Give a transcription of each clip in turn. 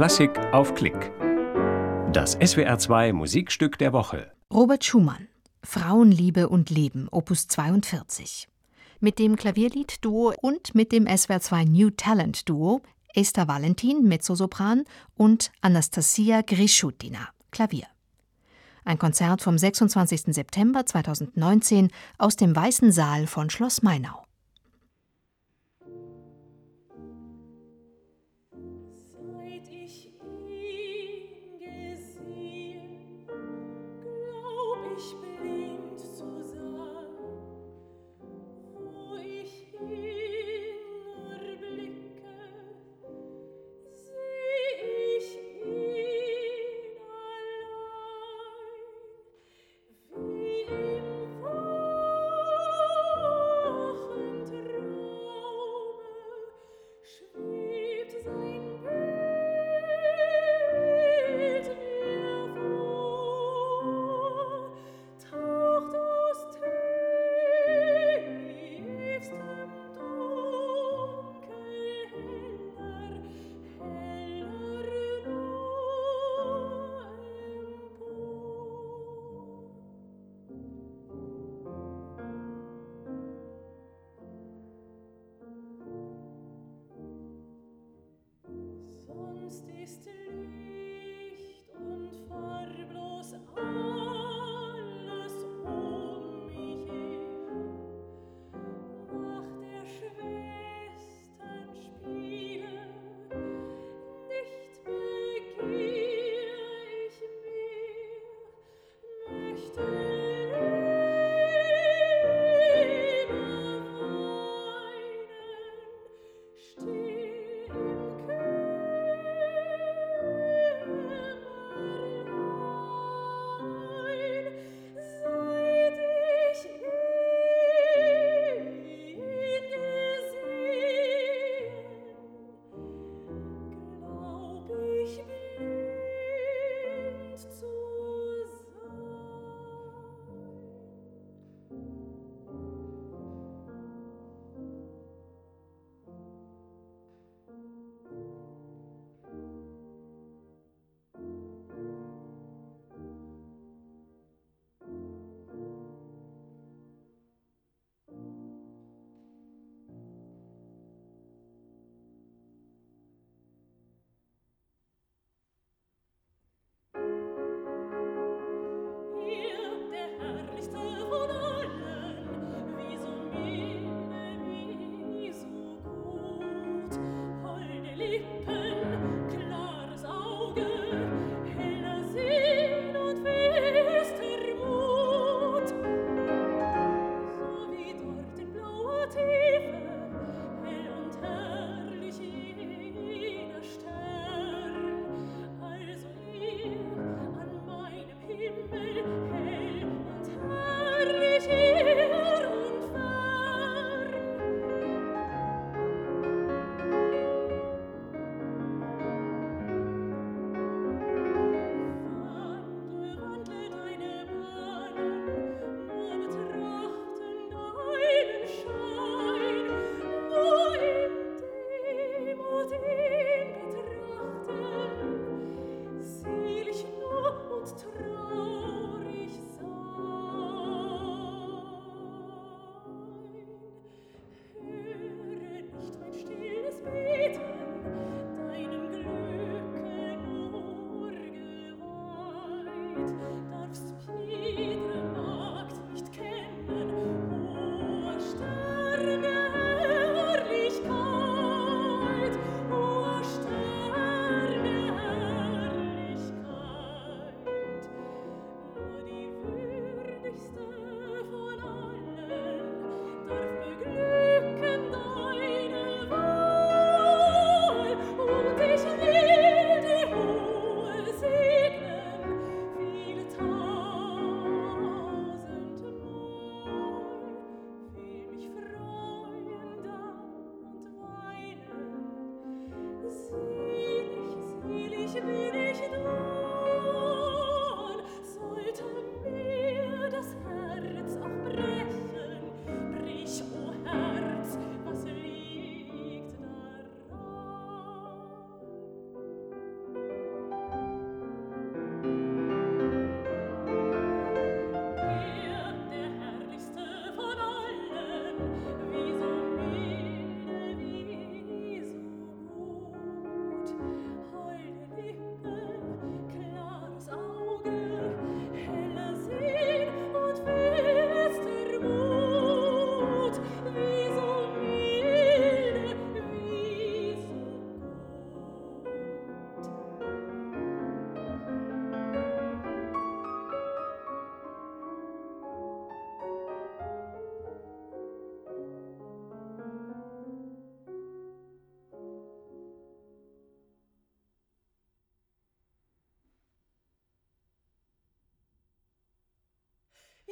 Klassik auf Klick. Das SWR2 Musikstück der Woche. Robert Schumann. Frauenliebe und Leben, Opus 42. Mit dem Klavierlied-Duo und mit dem SWR2 New Talent Duo Esther Valentin, Mezzosopran und Anastasia Grischutina, Klavier. Ein Konzert vom 26. September 2019 aus dem Weißen Saal von Schloss Mainau.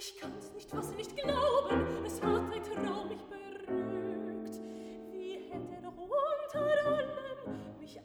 Ich kann's nicht fassen, nicht glauben, es hat ein Traum mich berührt. Wie hätte er doch unter allem mich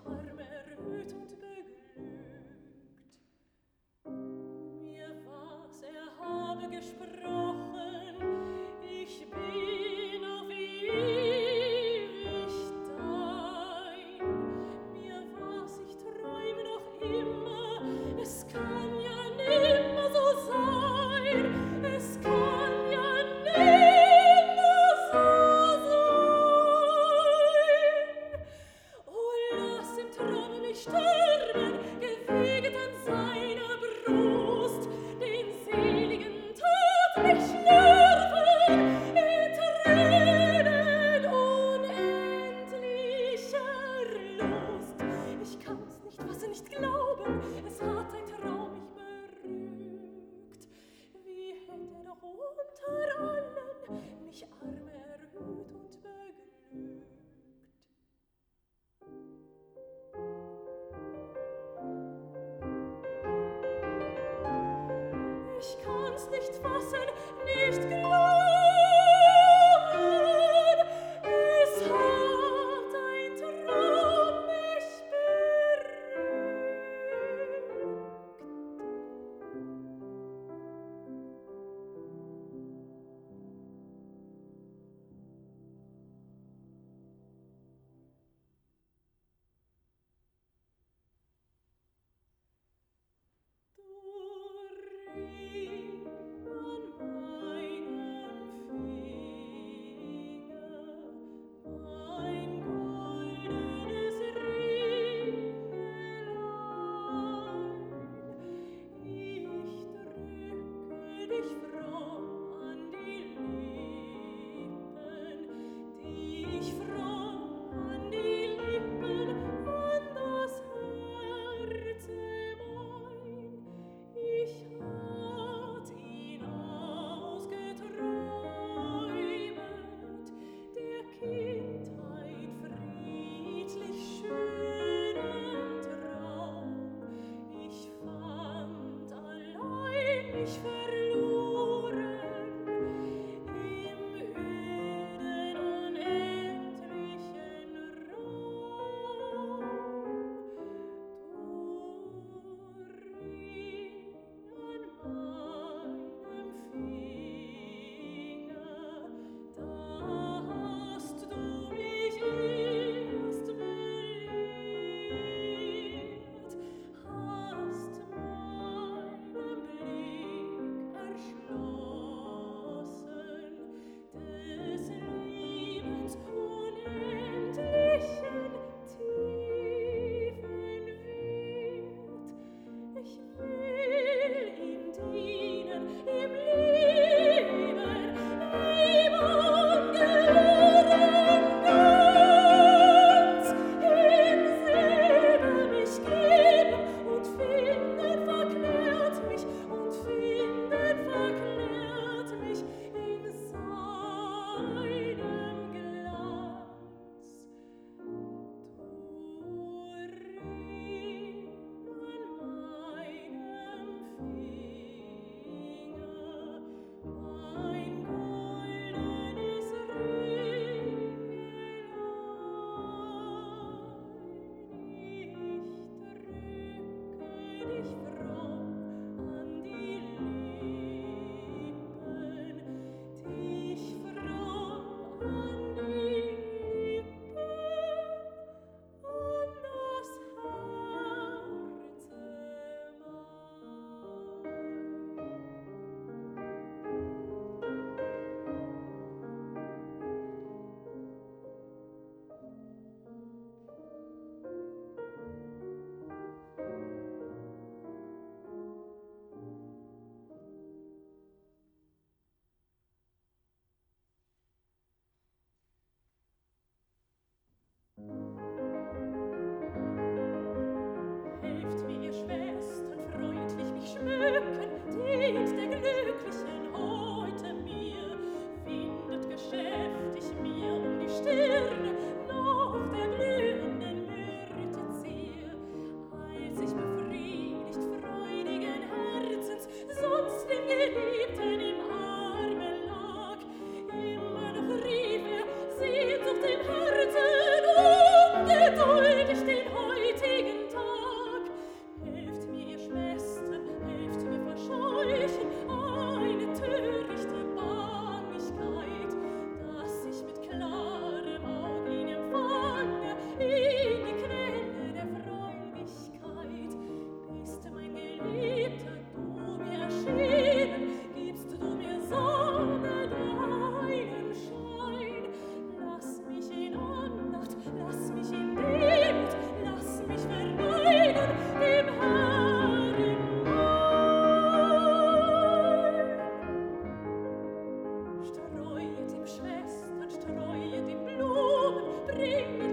Bring me